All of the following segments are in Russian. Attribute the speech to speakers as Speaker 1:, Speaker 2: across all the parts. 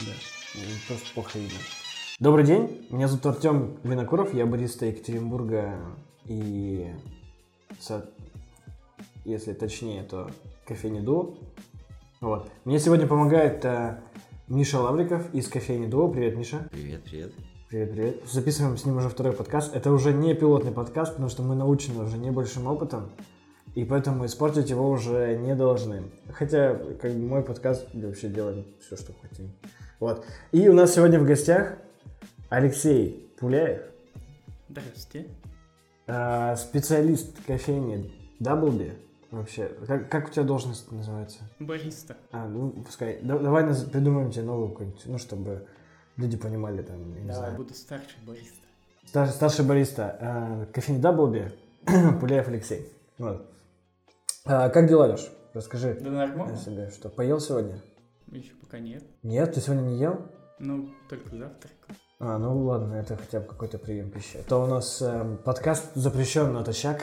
Speaker 1: Да, просто плохо видно. Добрый день, меня зовут Артем Винокуров, я бариста Екатеринбурга и, если точнее, то кофейни Дуо. Вот. Мне сегодня помогает э, Миша Лавриков из кофейни Дуо. Привет, Миша.
Speaker 2: Привет, привет.
Speaker 1: Привет, привет. Записываем с ним уже второй подкаст. Это уже не пилотный подкаст, потому что мы научены уже не большим опытом и поэтому испортить его уже не должны. Хотя, как бы, мой подкаст вообще делаем все, что хотим. Вот. И у нас сегодня в гостях Алексей Пуляев.
Speaker 3: Здравствуйте.
Speaker 1: Э, специалист кофейни Даблби. Вообще, как, как у тебя должность называется?
Speaker 3: Бариста.
Speaker 1: А, ну, пускай. Да, давай нас придумаем тебе новую какую-нибудь, ну, чтобы люди понимали там, я
Speaker 3: не Давай, знаю. буду старший бариста.
Speaker 1: Стар, старший бариста. Э, кофейни Даблби. Пуляев Алексей. Вот. А, как дела, Леш? Расскажи
Speaker 3: да нормально.
Speaker 1: о себе. Что, поел сегодня?
Speaker 3: Еще пока нет.
Speaker 1: Нет? Ты сегодня не ел?
Speaker 3: Ну, только завтрак.
Speaker 1: А, ну ладно, это хотя бы какой-то прием пищи. Это у нас э, подкаст запрещен натощак.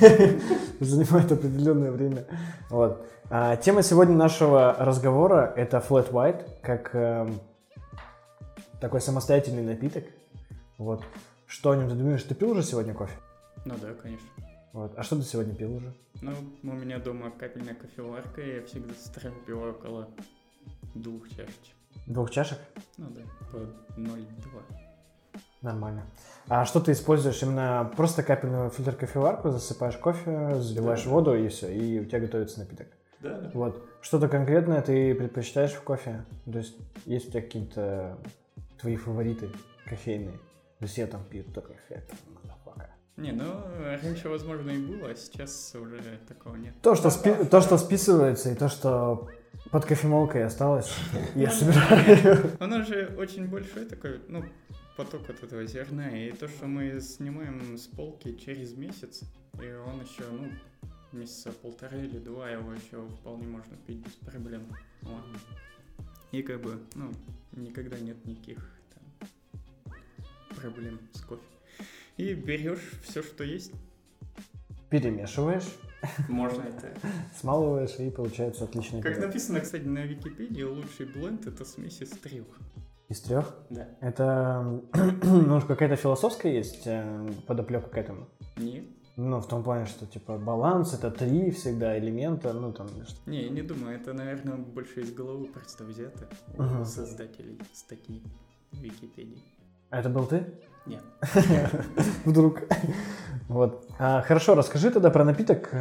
Speaker 1: Занимает определенное время. Вот. А, тема сегодня нашего разговора – это flat white, как э, такой самостоятельный напиток. Вот. Что о нем ты думаешь? Ты пил уже сегодня кофе?
Speaker 3: Ну да, конечно.
Speaker 1: Вот. А что ты сегодня пил уже?
Speaker 3: Ну, у меня дома капельная кофеварка, и я всегда с пиваю около двух чашечек.
Speaker 1: Двух чашек?
Speaker 3: Ну да, по 0,2.
Speaker 1: Нормально. А что ты используешь? Именно просто капельную фильтр кофеварку, засыпаешь кофе, заливаешь да. воду и все, и у тебя готовится напиток.
Speaker 3: Да, да.
Speaker 1: Вот. Что-то конкретное ты предпочитаешь в кофе? То есть есть у тебя какие-то твои фавориты кофейные? То есть я там пью только кофе.
Speaker 3: Не, ну, раньше, возможно, и было, а сейчас уже такого нет.
Speaker 1: То, что, спи- то, что списывается, и то, что под кофемолкой осталось, я собираю.
Speaker 3: Оно же очень большой такой, ну, поток от этого зерна, и то, что мы снимаем с полки через месяц, и он еще, ну, месяца полтора или два, его еще вполне можно пить без проблем. Вот. И как бы, ну, никогда нет никаких там, проблем с кофе и берешь все, что есть.
Speaker 1: Перемешиваешь.
Speaker 3: Можно это.
Speaker 1: Смалываешь, и получается отличный
Speaker 3: Как написано, кстати, на Википедии, лучший бленд это смесь из трех.
Speaker 1: Из трех?
Speaker 3: Да.
Speaker 1: Это, ну, какая-то философская есть э, подоплека к этому?
Speaker 3: Нет.
Speaker 1: Ну, в том плане, что, типа, баланс — это три всегда элемента, ну, там...
Speaker 3: Не, я не думаю, это, наверное, больше из головы просто взято у создателей статьи в Википедии.
Speaker 1: А это был ты?
Speaker 3: Нет.
Speaker 1: Вдруг. Вот. А, хорошо, расскажи тогда про напиток э,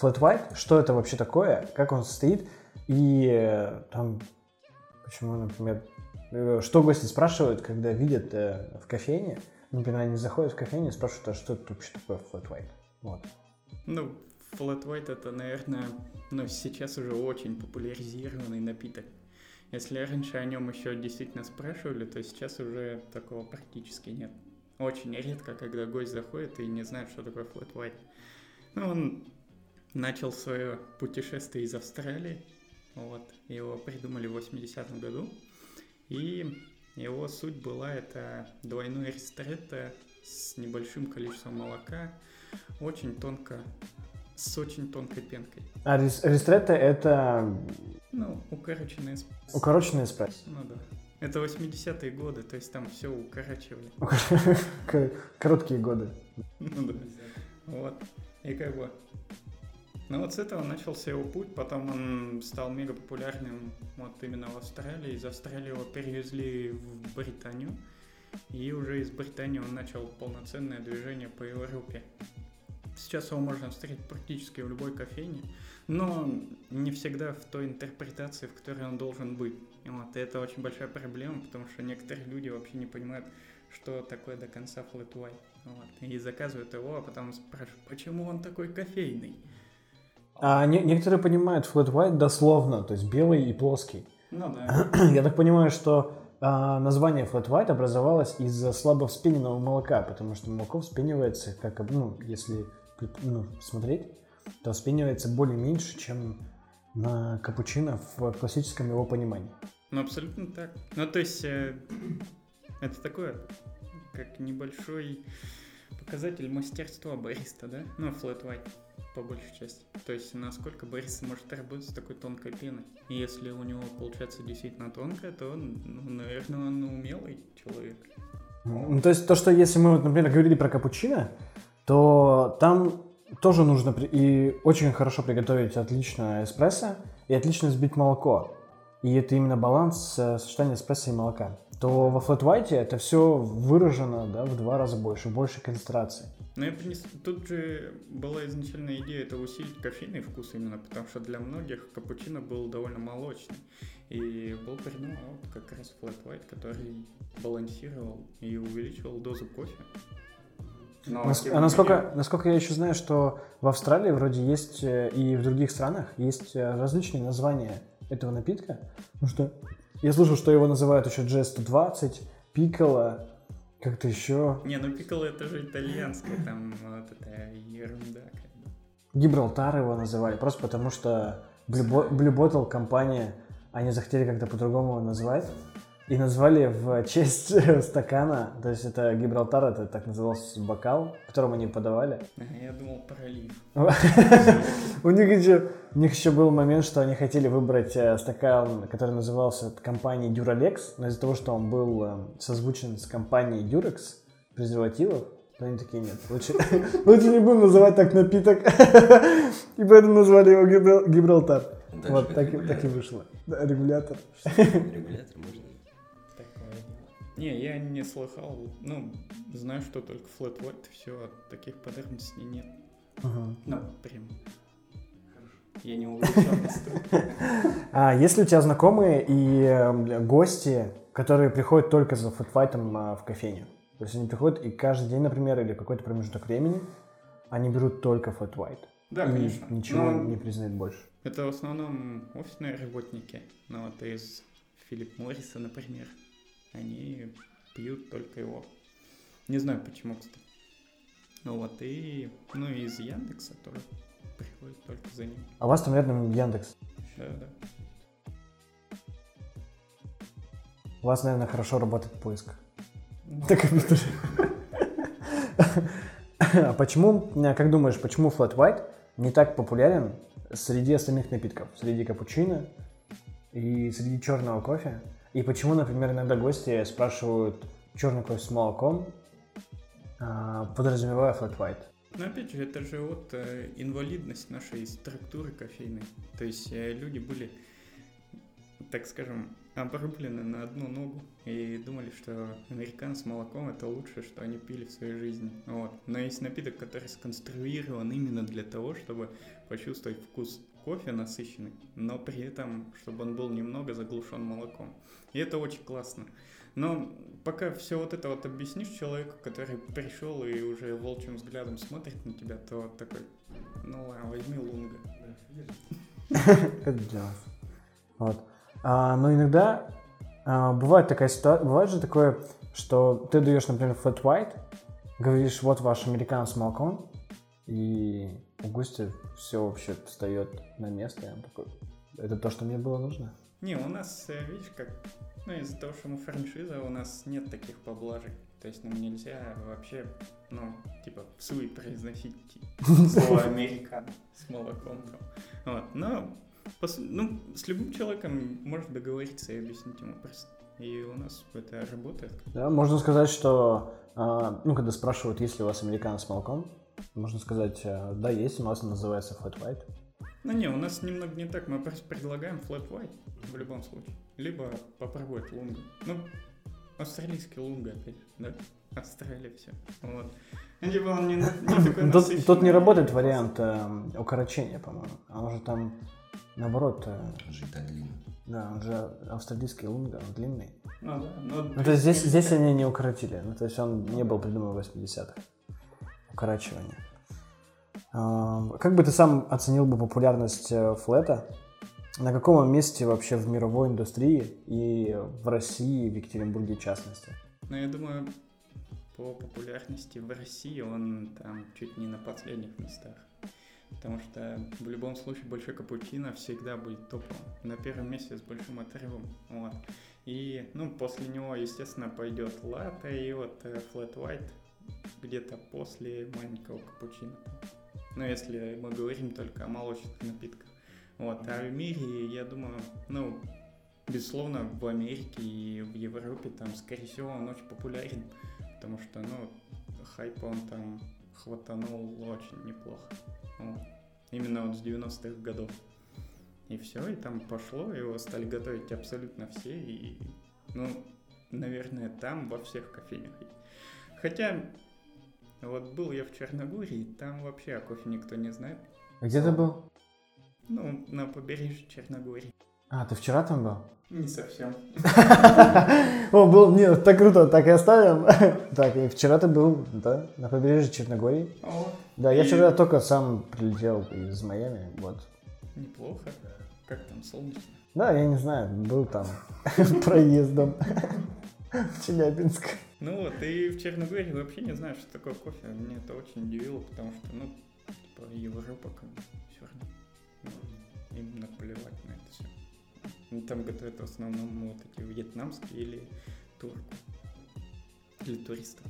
Speaker 1: Flat White. Что это вообще такое? Как он состоит? И э, там, почему, например, э, что гости спрашивают, когда видят в кофейне? Например, они заходят в кофейню и спрашивают, а что это вообще такое Flat White? Вот.
Speaker 3: Ну, Flat White это, наверное, ну, сейчас уже очень популяризированный напиток. Если раньше о нем еще действительно спрашивали, то сейчас уже такого практически нет. Очень редко, когда гость заходит и не знает, что такое flat white. Ну, он начал свое путешествие из Австралии. Вот. Его придумали в 80-м году. И его суть была это двойной ристретто с небольшим количеством молока, очень тонко, с очень тонкой пенкой.
Speaker 1: А ристретто это
Speaker 3: ну, укороченный эспрессо.
Speaker 1: Укороченный эспрессо.
Speaker 3: Ну да. Это 80-е годы, то есть там все укорачивали.
Speaker 1: Короткие годы.
Speaker 3: Ну да. Вот. И как бы... Ну вот с этого начался его путь, потом он стал мега популярным вот именно в Австралии. Из Австралии его перевезли в Британию. И уже из Британии он начал полноценное движение по Европе. Сейчас его можно встретить практически в любой кофейне но не всегда в той интерпретации, в которой он должен быть. И вот и это очень большая проблема, потому что некоторые люди вообще не понимают, что такое до конца flat white. Вот, и заказывают его, а потом спрашивают, почему он такой кофейный.
Speaker 1: А не, некоторые понимают flat white дословно, то есть белый и плоский.
Speaker 3: Ну да.
Speaker 1: Я так понимаю, что а, название flat white образовалось из-за слабо вспененного молока, потому что молоко вспенивается, как, ну, если ну, смотреть, то вспенивается более меньше, чем на капучино в классическом его понимании.
Speaker 3: Ну, абсолютно так. Ну, то есть, э, это такое, как небольшой показатель мастерства бариста, да? Ну, flat white по большей части. То есть, насколько бариста может работать с такой тонкой пеной. И если у него получается действительно тонкая, то, ну, наверное, он умелый человек.
Speaker 1: Ну, то есть то, что если мы, вот, например, говорили про капучино, то там тоже нужно и очень хорошо приготовить отлично эспрессо и отлично взбить молоко. И это именно баланс э, сочетания эспрессо и молока. То во флэт white это все выражено да, в два раза больше, больше концентрации.
Speaker 3: Но я принес... тут же была изначальная идея это усилить кофейный вкус именно, потому что для многих капучино был довольно молочный. И был придуман как раз flat white, который балансировал и увеличивал дозу кофе. Но,
Speaker 1: Нас- а насколько,
Speaker 3: менее,
Speaker 1: насколько я еще знаю, что в Австралии вроде есть э, и в других странах есть э, различные названия этого напитка. Потому что я слышал, что его называют еще G120, Пикколо, как-то еще.
Speaker 3: Не, ну пикколо это же итальянское, там вот это ерунда. как бы.
Speaker 1: Гибралтар его называли, просто потому что Blue, Blue Bottle компания, они захотели как-то по-другому его назвать. И назвали в честь стакана, то есть это Гибралтар, это так назывался бокал, в котором они подавали.
Speaker 3: Я думал пролив.
Speaker 1: У них еще, у них еще был момент, что они хотели выбрать э, стакан, который назывался от компании Duralex, но из-за того, что он был э, созвучен с компанией Durex презервативов, то они такие, нет, лучше, лучше не будем называть так напиток. И поэтому назвали его Гибрал- Гибралтар. Вот так, и- так и
Speaker 2: регулятор.
Speaker 1: вышло. Да, регулятор.
Speaker 2: Регулятор можно.
Speaker 3: Не, я не слыхал. Ну, знаю, что только flat white, все, таких подробностей нет.
Speaker 1: Ага.
Speaker 3: Ну, прям. Я не.
Speaker 1: А есть ли у тебя знакомые и э, гости, которые приходят только за фэтфайтом а, в кофейню? То есть они приходят и каждый день, например, или какой-то промежуток времени, они берут только white.
Speaker 3: Да,
Speaker 1: и
Speaker 3: конечно.
Speaker 1: Ничего
Speaker 3: Но
Speaker 1: не признают больше.
Speaker 3: Это в основном офисные работники. Ну, вот из Филипп Морриса, например, они пьют только его. Не знаю почему, кстати. Ну вот, и, ну, и из Яндекса тоже приходят только за ним.
Speaker 1: А у вас там рядом Яндекс.
Speaker 3: Да, да.
Speaker 1: У вас, наверное, хорошо работает поиск.
Speaker 3: Ну,
Speaker 1: компьютере. А почему, э, как думаешь, почему flat white не так популярен среди остальных напитков? Среди капучино и среди черного кофе? И почему, например, иногда гости спрашивают черный кофе с молоком, а, подразумевая flat white?
Speaker 3: Но опять же, это же вот э, инвалидность нашей структуры кофейной. То есть э, люди были, так скажем, обрублены на одну ногу и думали, что американо с молоком это лучшее, что они пили в своей жизни. Вот. Но есть напиток, который сконструирован именно для того, чтобы почувствовать вкус кофе насыщенный, но при этом, чтобы он был немного заглушен молоком. И это очень классно. Но пока все вот это вот объяснишь человеку, который пришел и уже волчьим взглядом смотрит на тебя, то такой, ну ладно, возьми лунга.
Speaker 1: Это дело. Вот. А, но иногда а, бывает такая ситуация, бывает же такое, что ты даешь, например, flat white, говоришь, вот ваш американ с молоком, и у гостя все вообще встает на место, он такой, это то, что мне было нужно?
Speaker 3: Не, у нас, э, видишь, как, ну, из-за того, что мы франшиза, у нас нет таких поблажек. То есть нам нельзя вообще, ну, типа, в суе произносить слово «американ» с молоком. там. Вот. Но, ну, с любым человеком можно договориться и объяснить ему просто. И у нас это работает.
Speaker 1: Да, можно сказать, что, а, ну, когда спрашивают, есть ли у вас американ с молоком, можно сказать, а, да, есть, у нас он называется flat white.
Speaker 3: Ну не, у нас немного не так, мы просто предлагаем flat white в любом случае. Либо попробовать лунгу. Ну, австралийский лунга опять, да? Австралия все. Вот. Типа он не, не такой
Speaker 1: Тут, тут не работает вариант эм, укорочения, по-моему. А он же там, наоборот, э,
Speaker 2: Жить так длинно.
Speaker 1: да, он же австралийский лунга, он длинный.
Speaker 3: Ну да, но...
Speaker 1: Ну, то есть здесь, здесь они не укоротили. Ну, то есть он не был придуман в 80-х. Укорачивание. А, Как бы ты сам оценил бы популярность э, флета? На каком месте вообще в мировой индустрии и в России, в Екатеринбурге в частности?
Speaker 3: Но я думаю, по популярности в России он там чуть не на последних местах. Потому что в любом случае большой капучино всегда будет топом. На первом месте с большим отрывом. Вот. И, ну, после него, естественно, пойдет латте и вот э, flat white. Где-то после маленького капучино. Ну, если мы говорим только о молочных напитках. Вот. А в мире, я думаю, ну, безусловно, в Америке и в Европе там, скорее всего, он очень популярен, потому что, ну, хайп он там хватанул очень неплохо. Вот. Именно вот с 90-х годов. И все, и там пошло, его стали готовить абсолютно все, и, ну, наверное, там во всех кофейнях. Хотя, вот был я в Черногории, там вообще о кофе никто не знает.
Speaker 1: Где ты был?
Speaker 3: Ну, на побережье Черногории.
Speaker 1: А, ты вчера там был?
Speaker 3: Не совсем.
Speaker 1: О, был, нет, так круто, так и оставим. Так, и вчера ты был, да, на побережье Черногории.
Speaker 3: О,
Speaker 1: Да, я вчера только сам прилетел из Майами, вот.
Speaker 3: неплохо. Как там, солнечно?
Speaker 1: Да, я не знаю, был там проездом в Челябинск.
Speaker 3: Ну вот, и в Черногории вообще не знаю, что такое кофе. Мне это очень удивило, потому что, ну, типа, Европа как бы все равно. Ну, им наплевать на это все. Там готовят в основном вот эти вьетнамские или турку. Или туристов.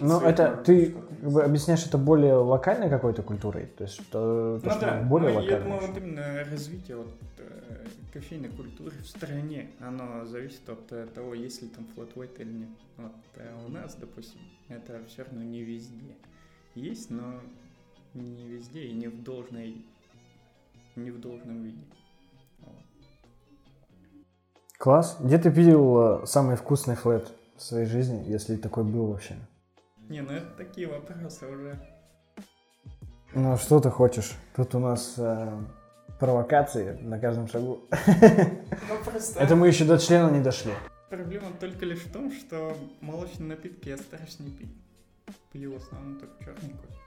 Speaker 1: Ну, это ты как бы объясняешь это более локальной какой-то культурой, то есть что, то,
Speaker 3: Ну
Speaker 1: что
Speaker 3: да,
Speaker 1: более
Speaker 3: ну, я
Speaker 1: локально.
Speaker 3: думаю, вот именно развитие вот, э, кофейной культуры в стране, оно зависит от э, того, есть ли там white или нет. Вот э, у нас, допустим, это все равно не везде есть, но не везде и не в должной, не в должном виде. Вот.
Speaker 1: Класс. Где ты видел э, самый вкусный флет в своей жизни, если такой был вообще?
Speaker 3: Не, ну это такие вопросы уже.
Speaker 1: Ну, что ты хочешь? Тут у нас э, провокации на каждом шагу.
Speaker 3: Ну просто
Speaker 1: Это мы еще до члена не дошли.
Speaker 3: проблема только лишь в том, что молочные напитки я стараюсь не пить. Пью в основном только черный кофе.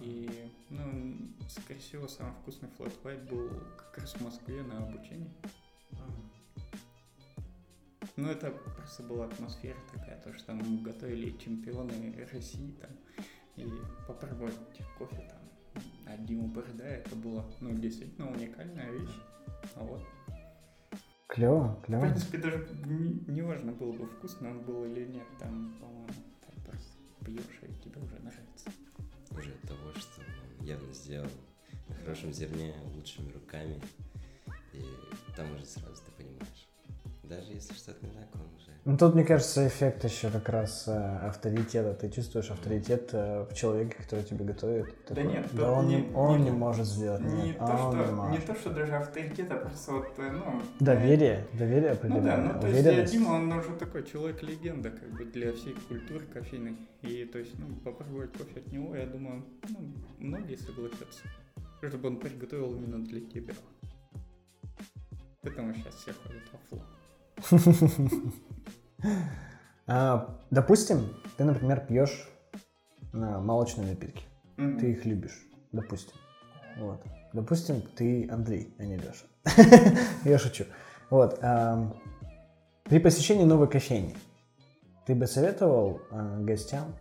Speaker 3: И, ну, скорее всего, самый вкусный white был как раз в Москве на обучении. Ну, это просто была атмосфера такая, то, что там готовили чемпионы России там, и попробовать кофе там от Диму Борода, это было, ну, действительно уникальная вещь. А вот.
Speaker 1: Клево,
Speaker 3: В
Speaker 1: клево.
Speaker 3: принципе, даже не, не важно было бы вкусно он был или нет, там, по-моему, так просто пьешь, и тебе уже нравится.
Speaker 2: Уже от того, что он явно сделал на хорошем зерне, лучшими руками. И там уже сразу ты понимаешь. Даже если что-то не так, он уже...
Speaker 1: Ну, тут, мне кажется, эффект еще как раз э, авторитета. Ты чувствуешь авторитет э, в человеке, который тебе готовит.
Speaker 3: Да
Speaker 1: Такой,
Speaker 3: нет,
Speaker 1: да он, не,
Speaker 3: не-
Speaker 1: он
Speaker 3: не-
Speaker 1: не может сделать.
Speaker 3: Не,
Speaker 1: нет,
Speaker 3: то,
Speaker 1: он не
Speaker 3: что, не
Speaker 1: может.
Speaker 3: то, что даже авторитет, а просто вот, э, ну...
Speaker 1: Доверие, доверие
Speaker 3: Ну
Speaker 1: определенное.
Speaker 3: да, ну то есть э. Дима, он уже такой человек-легенда, как бы для всей культуры кофейной. И то есть, ну, попробовать кофе от него, я думаю, ну, многие согласятся. Чтобы он приготовил именно для тебя. Поэтому сейчас все ходят во фло.
Speaker 1: А, допустим, ты, например, пьешь а, молочные напитки. Ты их любишь, допустим. Вот. Допустим, ты Андрей, а не Леша. Я шучу. Вот. ам, При посещении новой кофейни ты бы советовал а, гостям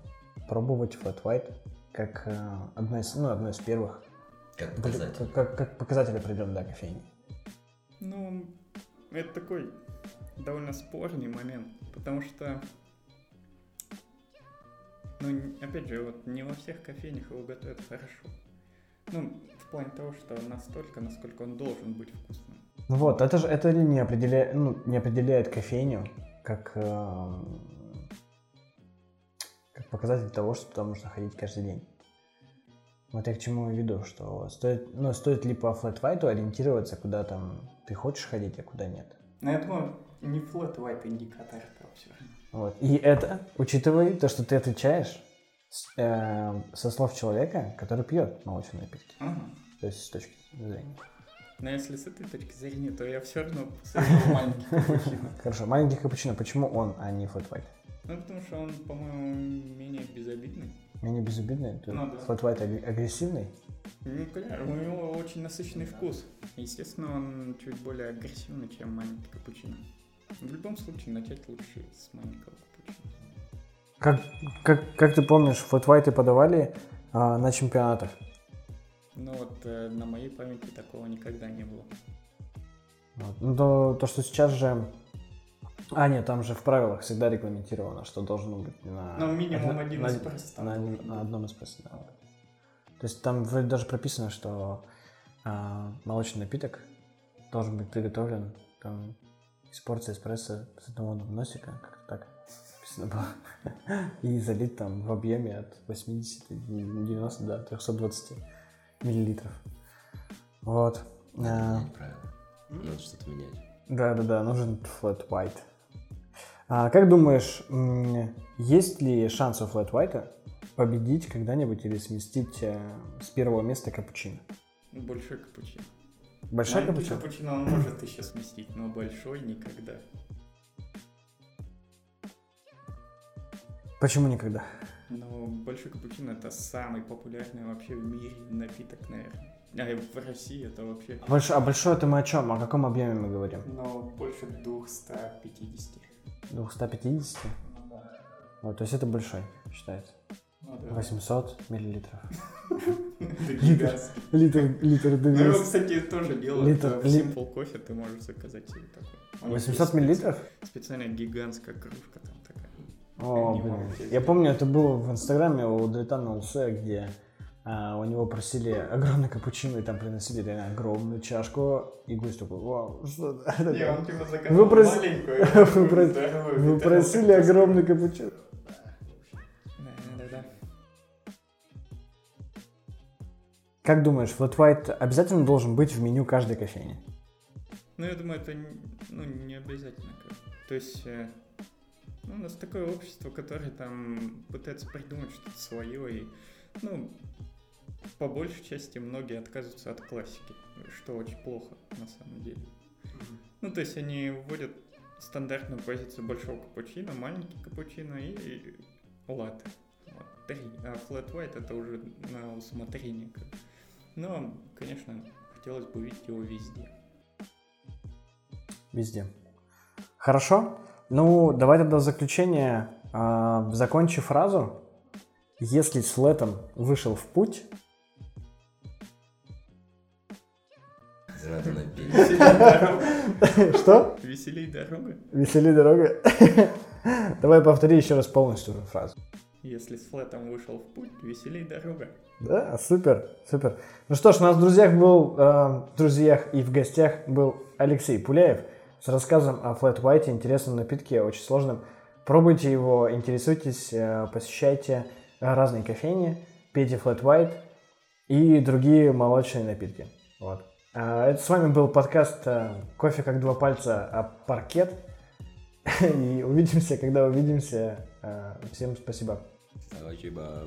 Speaker 1: пробовать Flat White как а, одно из, ну, одно из первых
Speaker 2: Как
Speaker 1: как,
Speaker 2: показатель.
Speaker 1: как- как показатель определенной да, кофейни.
Speaker 3: Ну, это такой довольно спорный момент, потому что, ну, опять же, вот не во всех кофейнях его готовят хорошо. Ну, в плане того, что настолько, насколько он должен быть вкусным.
Speaker 1: Ну вот, это же это не определяет, ну, не определяет кофейню как, эм, как показатель того, что туда можно ходить каждый день. Вот я к чему веду, что стоит, ну, стоит ли по white ориентироваться, куда там ты хочешь ходить, а куда нет.
Speaker 3: Но я думаю, не flat white индикатор этого все равно.
Speaker 1: Вот. И это, учитывая то, что ты отвечаешь с- э, со слов человека, который пьет молочные напитки.
Speaker 3: Ага.
Speaker 1: То есть с точки зрения.
Speaker 3: Но если с этой точки зрения, то я все равно посоветовал маленький капучино.
Speaker 1: Хорошо, маленький капучино, почему он, а не flat white?
Speaker 3: Ну, потому что он, по-моему, менее безобидный.
Speaker 1: Менее безобидный? Ты-
Speaker 3: Ну да.
Speaker 1: Аг- агрессивный?
Speaker 3: Ну, конечно, у него очень насыщенный вкус. Естественно, он чуть более агрессивный, чем маленький капучино. В любом случае, начать лучше с маленького капучино.
Speaker 1: Как, как, как ты помнишь, White подавали а, на чемпионатах?
Speaker 3: Но вот э, на моей памяти такого никогда не было.
Speaker 1: Вот. Ну, то, то, что сейчас же А, нет, там же в правилах всегда регламентировано, что должно быть на...
Speaker 3: Ну, минимум
Speaker 1: на-
Speaker 3: один
Speaker 1: на,
Speaker 3: эспрессо
Speaker 1: на, на
Speaker 3: быть.
Speaker 1: одном эспрессо, да. То есть там вроде даже прописано, что а, молочный напиток должен быть приготовлен там, из порции эспрессо с одного носика, как-то так написано было. И залит там в объеме от 80, 90 до 320 миллилитров. Вот.
Speaker 2: Надо
Speaker 1: А,
Speaker 2: менять правила. Надо что-то менять.
Speaker 1: да-да-да, нужен flat white. А как думаешь, есть ли шанс у flat white победить когда-нибудь или сместить э, с первого места капучино?
Speaker 3: Большой капучино.
Speaker 1: Большой капучино?
Speaker 3: капучино он может еще сместить, но большой никогда.
Speaker 1: Почему никогда?
Speaker 3: Но большой капучино это самый популярный вообще в мире напиток, наверное. А в России это вообще...
Speaker 1: А большой, а большой это мы о чем? О каком объеме мы говорим?
Speaker 3: Но больше 250.
Speaker 1: 250?
Speaker 3: Ну да.
Speaker 1: Вот, то есть это большой, считается.
Speaker 3: Ну да.
Speaker 1: 800 миллилитров. Литр, литр
Speaker 3: Ну, его, кстати, тоже делают. Э, В Simple Coffee ты можешь заказать себе такой. У них
Speaker 1: 800
Speaker 3: есть
Speaker 1: миллилитров?
Speaker 3: Специальная гигантская кружка там такая.
Speaker 1: О, блин. Я помню, это было в инстаграме у Дайтана Улсе, где а, у него просили огромный капучино, и там приносили реально огромную чашку, и гость такой, вау, что это?
Speaker 3: Не, он типа
Speaker 1: Вы
Speaker 3: заказал
Speaker 1: прос-
Speaker 3: маленькую.
Speaker 1: Вы прос-
Speaker 3: здоровую,
Speaker 1: Вы просили огромный капучино.
Speaker 3: Да-да-да.
Speaker 1: Как думаешь, Flat White обязательно должен быть в меню каждой кофейни?
Speaker 3: Ну, я думаю, это ну, не обязательно. То есть, э, ну, у нас такое общество, которое там пытается придумать что-то свое, и, ну, по большей части многие отказываются от классики, что очень плохо на самом деле. Ну, то есть они вводят стандартную позицию большого капучино, маленький капучино и латте. Вот, три. А flat white это уже на усмотрение. как бы. Но, конечно, хотелось бы увидеть его везде.
Speaker 1: Везде. Хорошо. Ну, давай тогда в заключение, а, закончи фразу. Если с летом вышел в путь.
Speaker 3: Веселей
Speaker 1: что?
Speaker 3: Веселей дорога.
Speaker 1: Весели дорога. Давай повтори еще раз полностью фразу.
Speaker 3: Если с флетом вышел в путь, веселей дорога.
Speaker 1: Да, супер, супер. Ну что ж, у нас в друзьях был, э, в друзьях и в гостях был Алексей Пуляев с рассказом о Flat White, интересном напитке, очень сложном. Пробуйте его, интересуйтесь, э, посещайте разные кофейни, пейте Flat White и другие молочные напитки. Вот. А, Это с вами был подкаст э, «Кофе как два пальца, а паркет». И увидимся, когда увидимся. Э, Всем спасибо.
Speaker 2: Спасибо.